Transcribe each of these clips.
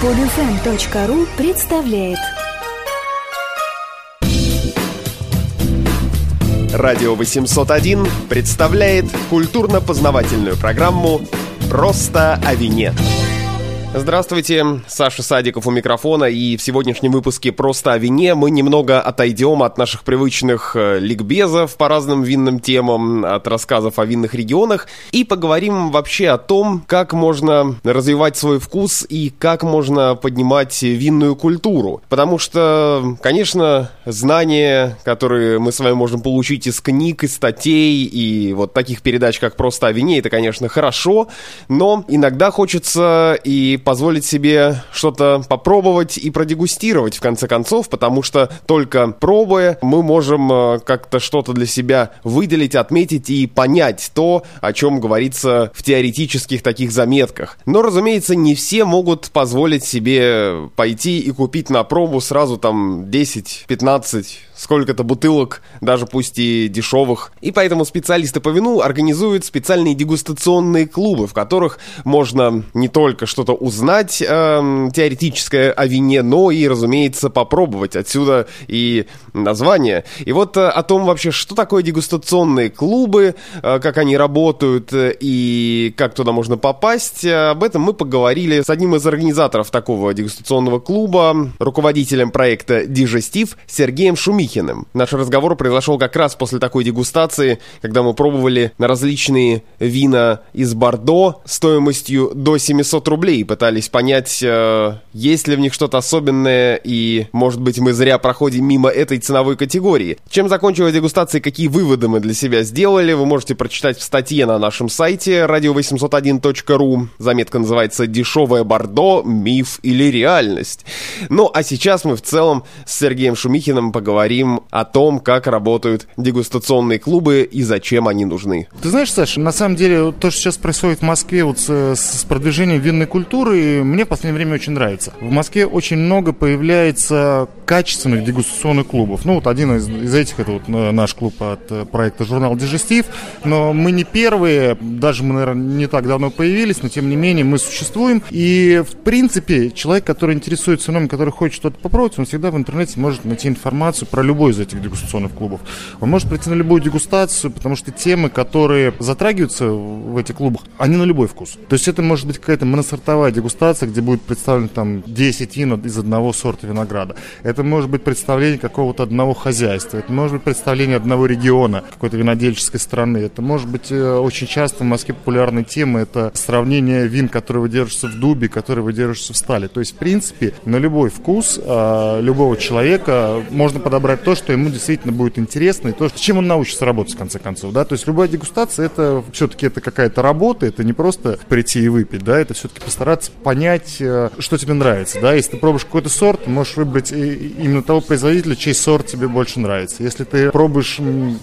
Подфм.ру представляет Радио 801 представляет культурно-познавательную программу «Просто о вине». Здравствуйте, Саша Садиков у микрофона, и в сегодняшнем выпуске «Просто о вине» мы немного отойдем от наших привычных э, ликбезов по разным винным темам, от рассказов о винных регионах, и поговорим вообще о том, как можно развивать свой вкус и как можно поднимать винную культуру. Потому что, конечно, знания, которые мы с вами можем получить из книг, из статей и вот таких передач, как «Просто о вине», это, конечно, хорошо, но иногда хочется и позволить себе что-то попробовать и продегустировать в конце концов, потому что только пробуя мы можем э, как-то что-то для себя выделить, отметить и понять то, о чем говорится в теоретических таких заметках. Но, разумеется, не все могут позволить себе пойти и купить на пробу сразу там 10, 15, сколько-то бутылок, даже пусть и дешевых. И поэтому специалисты по вину организуют специальные дегустационные клубы, в которых можно не только что-то узнать э, теоретическое о вине, но и, разумеется, попробовать. Отсюда и название. И вот э, о том вообще, что такое дегустационные клубы, э, как они работают э, и как туда можно попасть, э, об этом мы поговорили с одним из организаторов такого дегустационного клуба, руководителем проекта «Дижестив» Сергеем Шумихиным. Михиным. Наш разговор произошел как раз после такой дегустации, когда мы пробовали различные вина из Бордо стоимостью до 700 рублей. Пытались понять, э, есть ли в них что-то особенное и, может быть, мы зря проходим мимо этой ценовой категории. Чем закончилась дегустация, какие выводы мы для себя сделали, вы можете прочитать в статье на нашем сайте radio801.ru. Заметка называется «Дешевое Бордо. Миф или реальность?». Ну, а сейчас мы в целом с Сергеем Шумихиным поговорим поговорим о том, как работают дегустационные клубы и зачем они нужны. Ты знаешь, Саша, на самом деле то, что сейчас происходит в Москве вот с, с продвижением винной культуры, мне в последнее время очень нравится. В Москве очень много появляется качественных дегустационных клубов. Ну, вот один из, из этих, это вот э, наш клуб от э, проекта «Журнал Дежестив», но мы не первые, даже мы, наверное, не так давно появились, но тем не менее мы существуем. И, в принципе, человек, который интересуется вином, который хочет что-то попробовать, он всегда в интернете может найти информацию про любой из этих дегустационных клубов. Он может прийти на любую дегустацию, потому что темы, которые затрагиваются в этих клубах, они на любой вкус. То есть это может быть какая-то моносортовая дегустация, где будет представлено там 10 вин из одного сорта винограда. Это может быть представление какого-то одного хозяйства. Это может быть представление одного региона, какой-то винодельческой страны. Это может быть э, очень часто в Москве популярной темы это сравнение вин, которые выдерживаются в дубе, которые выдерживаются в стали. То есть, в принципе, на любой вкус э, любого человека можно подобрать то, что ему действительно будет интересно, и то, чем он научится работать, в конце концов, да, то есть любая дегустация, это все-таки это какая-то работа, это не просто прийти и выпить, да, это все-таки постараться понять, э, что тебе нравится, да, если ты пробуешь какой-то сорт, можешь выбрать именно того производителя, чей сорт тебе больше нравится, если ты пробуешь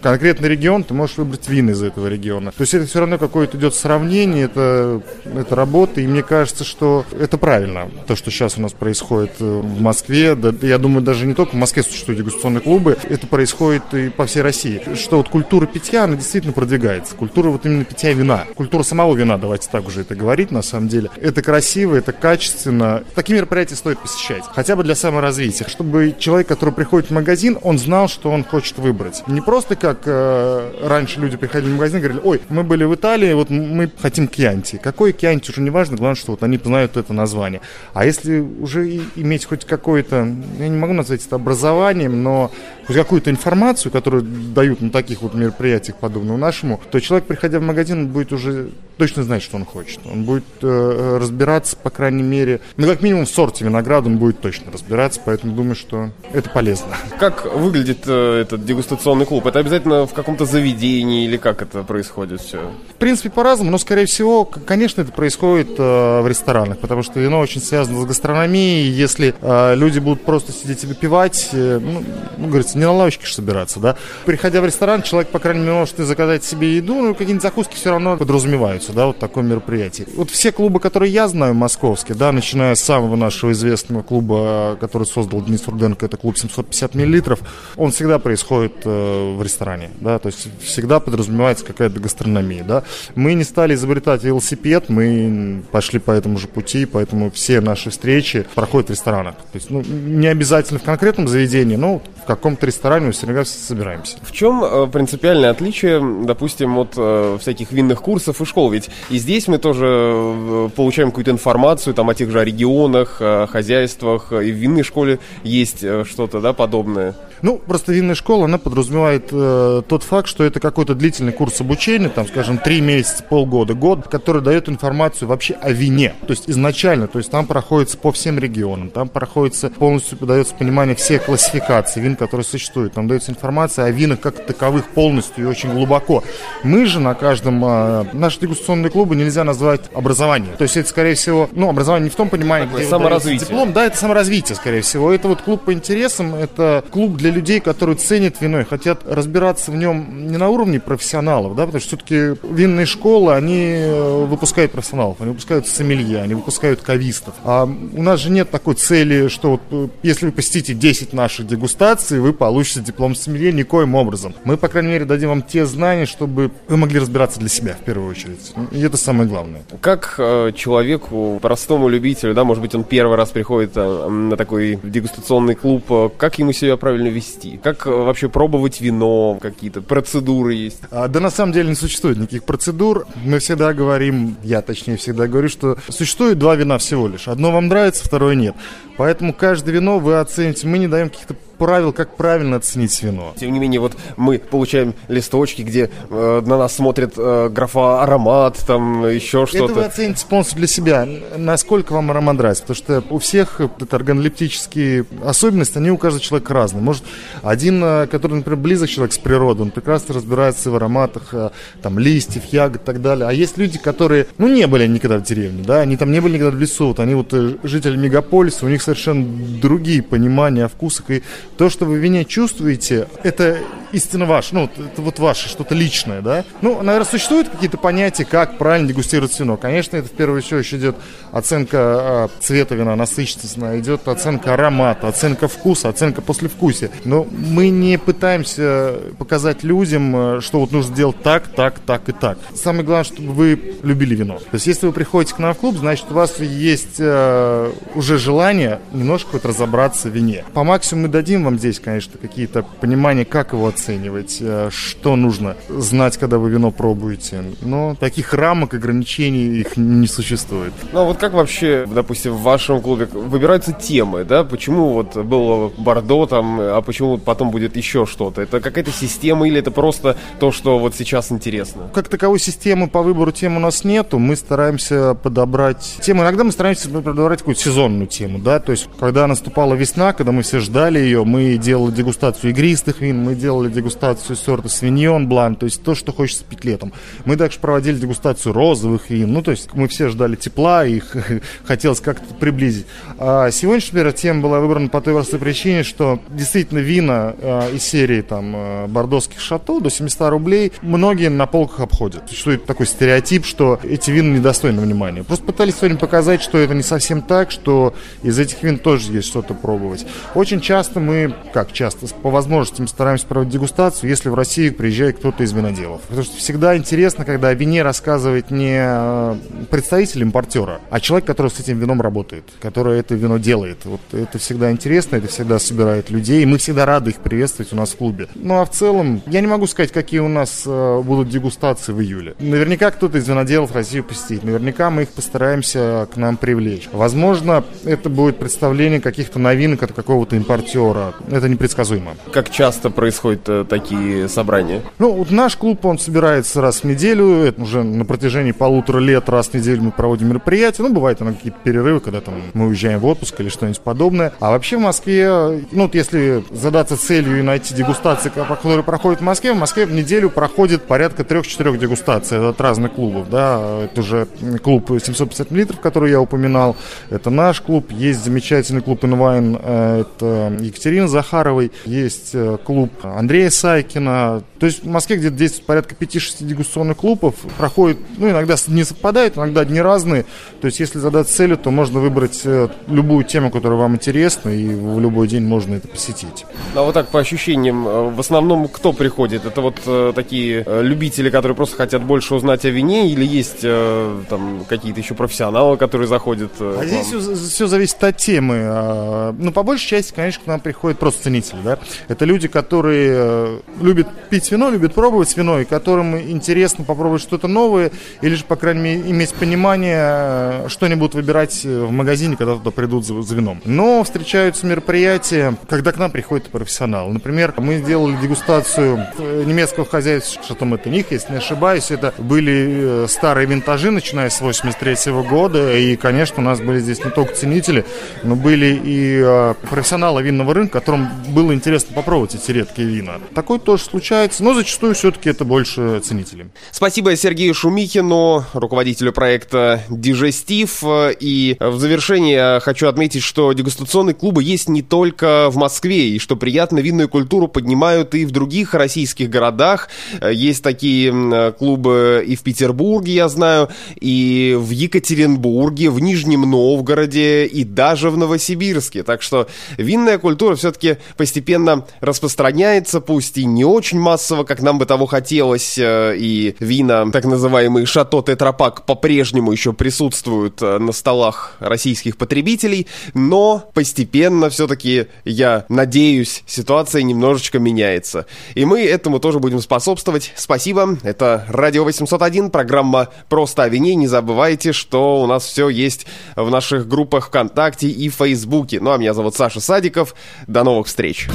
конкретный регион, ты можешь выбрать вин из этого региона, то есть это все равно какое-то идет сравнение, это, это работа, и мне кажется, что это правильно, то, что сейчас у нас происходит э, в Москве, да, я думаю, даже не только в Москве существует дегустационный спортивные клубы. Это происходит и по всей России. Что вот культура питья, она действительно продвигается. Культура вот именно питья вина. Культура самого вина, давайте так уже это говорить на самом деле. Это красиво, это качественно. Такие мероприятия стоит посещать. Хотя бы для саморазвития. Чтобы человек, который приходит в магазин, он знал, что он хочет выбрать. Не просто как э, раньше люди приходили в магазин и говорили, ой, мы были в Италии, вот мы хотим кьянти. Какой кьянти уже не важно, главное, что вот они знают это название. А если уже иметь хоть какое-то, я не могу назвать это образованием, но хоть какую-то информацию, которую дают на таких вот мероприятиях, подобного нашему, то человек, приходя в магазин, будет уже точно знать, что он хочет. Он будет э, разбираться, по крайней мере, ну, как минимум в сорте винограда он будет точно разбираться, поэтому думаю, что это полезно. Как выглядит э, этот дегустационный клуб? Это обязательно в каком-то заведении или как это происходит все? В принципе, по-разному, но, скорее всего, конечно, это происходит э, в ресторанах, потому что вино очень связано с гастрономией. Если э, люди будут просто сидеть и выпивать, э, ну, ну, говорится, не на лавочке же собираться, да. Приходя в ресторан, человек, по крайней мере, может и заказать себе еду, но какие-нибудь закуски все равно подразумеваются организуется, да, вот такое мероприятие. Вот все клубы, которые я знаю, московские, да, начиная с самого нашего известного клуба, который создал Денис Руденко, это клуб 750 миллилитров, он всегда происходит э, в ресторане, да, то есть всегда подразумевается какая-то гастрономия, да. Мы не стали изобретать велосипед, мы пошли по этому же пути, поэтому все наши встречи проходят в ресторанах. То есть, ну, не обязательно в конкретном заведении, но в каком-то ресторане мы всегда собираемся. В чем э, принципиальное отличие, допустим, от э, всяких винных курсов и школ? Ведь и здесь мы тоже э, получаем какую-то информацию там о тех же регионах, хозяйствах, и в винной школе есть что-то, да, подобное. Ну, просто винная школа, она подразумевает э, тот факт, что это какой-то длительный курс обучения, там, скажем, три месяца, полгода, год, который дает информацию вообще о вине. То есть изначально, то есть там проходится по всем регионам, там проходится, полностью дается понимание всех классификаций вин, которые существуют. Там дается информация о винах как таковых полностью и очень глубоко. Мы же на каждом, э, наши дегустационные клубы нельзя назвать образованием. То есть это, скорее всего, ну, образование не в том понимании, Такое где саморазвитие. диплом, да, это саморазвитие, скорее всего. Это вот клуб по интересам, это клуб для людей, которые ценят вино и хотят разбираться в нем не на уровне профессионалов, да, потому что все-таки винные школы, они э, выпускают профессионалов, они выпускают сомелье, они выпускают кавистов. А у нас же нет такой цели, что вот э, если вы посетите 10 наших дегустаций, вы получите диплом сомелье никоим образом. Мы, по крайней мере, дадим вам те знания, чтобы вы могли разбираться для себя в первую очередь. И это самое главное. Как э, человеку, простому любителю, да, может быть, он первый раз приходит э, на такой дегустационный клуб, э, как ему себя правильно вести? Как э, вообще пробовать вино? Какие-то процедуры есть? А, да на самом деле не существует никаких процедур. Мы всегда говорим, я точнее всегда говорю, что существует два вина всего лишь. Одно вам нравится, второе нет. Поэтому каждое вино вы оцените. Мы не даем каких-то правил, как правильно оценить вино. Тем не менее, вот мы получаем листочки, где э, на нас смотрит э, графа аромат, там еще что-то. Это вы оцените полностью для себя, насколько вам аромат нравится. Потому что у всех это органолептические особенности, они у каждого человека разные. Может, один, э, который, например, близок человек с природой, он прекрасно разбирается в ароматах э, там, листьев, ягод и так далее. А есть люди, которые, ну, не были никогда в деревне, да, они там не были никогда в лесу, вот они вот э, жители мегаполиса, у них совершенно другие понимания о вкусах, и то, что вы вине чувствуете, это истинно ваше, ну, это вот ваше, что-то личное, да? Ну, наверное, существуют какие-то понятия, как правильно дегустировать вино. Конечно, это в первую очередь идет оценка э, цвета вина, насыщенности, идет оценка аромата, оценка вкуса, оценка послевкусия. Но мы не пытаемся показать людям, э, что вот нужно делать так, так, так и так. Самое главное, чтобы вы любили вино. То есть, если вы приходите к нам в клуб, значит, у вас есть э, уже желание немножко вот разобраться в вине. По максимуму мы дадим вам здесь, конечно, какие-то понимания, как его оценивать, э, что нужно знать, когда вы вино пробуете. Но таких рамок, ограничений их не существует. Ну а вот как вообще, допустим, в вашем клубе выбираются темы, да? Почему вот было Бордо там, а почему потом будет еще что-то? Это какая-то система или это просто то, что вот сейчас интересно? Как таковой системы по выбору тем у нас нету. Мы стараемся подобрать тему. Иногда мы стараемся подобрать какую-то сезонную тему, да, то есть когда наступала весна, когда мы все ждали ее, мы делали дегустацию игристых вин, мы делали дегустацию сорта свиньон блан, то есть то, что хочется пить летом. Мы также проводили дегустацию розовых вин, ну, то есть мы все ждали тепла, и хотелось как-то приблизить. А сегодняшняя тема была выбрана по той простой причине, что действительно вина а, из серии там а, бордоских шато до 700 рублей многие на полках обходят. Существует такой стереотип, что эти вина недостойны внимания. Просто пытались сегодня показать, что это не совсем так, что из этих вин тоже есть что-то пробовать. Очень часто мы, как часто, по возможностям стараемся проводить дегустацию, если в Россию приезжает кто-то из виноделов. Потому что всегда интересно, когда о вине рассказывает не э, представитель импортера, а человек, который с этим вином работает, который это вино делает. Вот это всегда интересно, это всегда собирает людей, и мы всегда рады их приветствовать у нас в клубе. Ну а в целом, я не могу сказать, какие у нас э, будут дегустации в июле. Наверняка кто-то из виноделов Россию посетит, наверняка мы их постараемся к нам привлечь. Возможно, это будет представление каких-то новинок от какого-то импортера. Это непредсказуемо. Как часто происходят э, такие собрания? Ну, вот наш клуб, он собирается раз в неделю, это уже на протяжении полутора лет раз в неделю мы проводим мероприятия, ну, бывает на какие-то перерывы, когда там мы уезжаем в отпуск или что-нибудь подобное. А вообще в Москве, ну, вот если задаться целью и найти дегустации, которые проходят в Москве, в Москве в неделю проходит порядка трех-четырех дегустаций. От разных клубов, да, это уже клуб 750 мл, который я упоминал, это наш клуб, есть замечательный клуб Инвайн, э, это Екатерина Захаровой, есть э, клуб Андрея Сайкина, То есть в Москве где-то действует порядка 5-6 дегустационных клубов, проходит, ну, иногда не совпадает, иногда дни разные. То есть если задать целью, то можно выбрать э, любую тему, которая вам интересна, и в любой день можно это посетить. А вот так по ощущениям, э, в основном кто приходит? Это вот э, такие э, любители, которые просто хотят больше узнать о вине, или есть э, там какие-то еще профессионалы, которые заходят? А здесь все, все зависит от темы. А, ну, по большей части, конечно, к нам приходят просто ценители, да. Это люди, которые любят пить вино, любят пробовать вино, и которым интересно попробовать что-то новое, или же, по крайней мере, иметь понимание, что они будут выбирать в магазине, когда туда придут за, за вином. Но встречаются мероприятия, когда к нам приходят профессионалы. Например, мы сделали дегустацию немецкого хозяйства Шато них, если не ошибаюсь. Это были э, старые винтажи, начиная с 83 -го года. И, конечно, у нас были здесь не только ценители, но были и э, профессионалы винного рынка, которым было интересно попробовать эти редкие вина. Такое тоже случается, но зачастую все-таки это больше ценители. Спасибо Сергею Шумихину, руководителю проекта «Дижестив». И в завершение хочу отметить, что дегустационные клубы есть не только в Москве, и что приятно винную культуру поднимают и в других российских городах. Есть такие клубы и в Петербурге, я знаю, и в Екатеринбурге, в Нижнем Новгороде, и даже в Новосибирске. Так что винная культура все-таки постепенно распространяется, пусть и не очень массово, как нам бы того хотелось, э, и вина, так называемый шато тетрапак, по-прежнему еще присутствуют э, на столах российских потребителей, но постепенно все-таки, я надеюсь, ситуация немножечко меняется. И мы этому тоже будем способствовать. Спасибо. Это Радио 801, программа «Просто о вине». Не забывайте, что у нас все есть в наших группах ВКонтакте и Фейсбуке. Ну а меня зовут Саша Садиков. До новых встреч.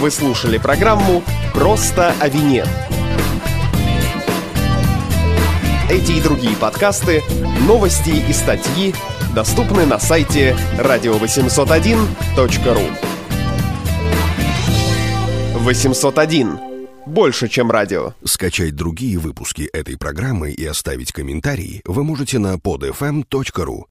Вы слушали программу «Просто о вине». Эти и другие подкасты, новости и статьи доступны на сайте radio801.ru 801. Больше, чем радио. Скачать другие выпуски этой программы и оставить комментарии вы можете на podfm.ru.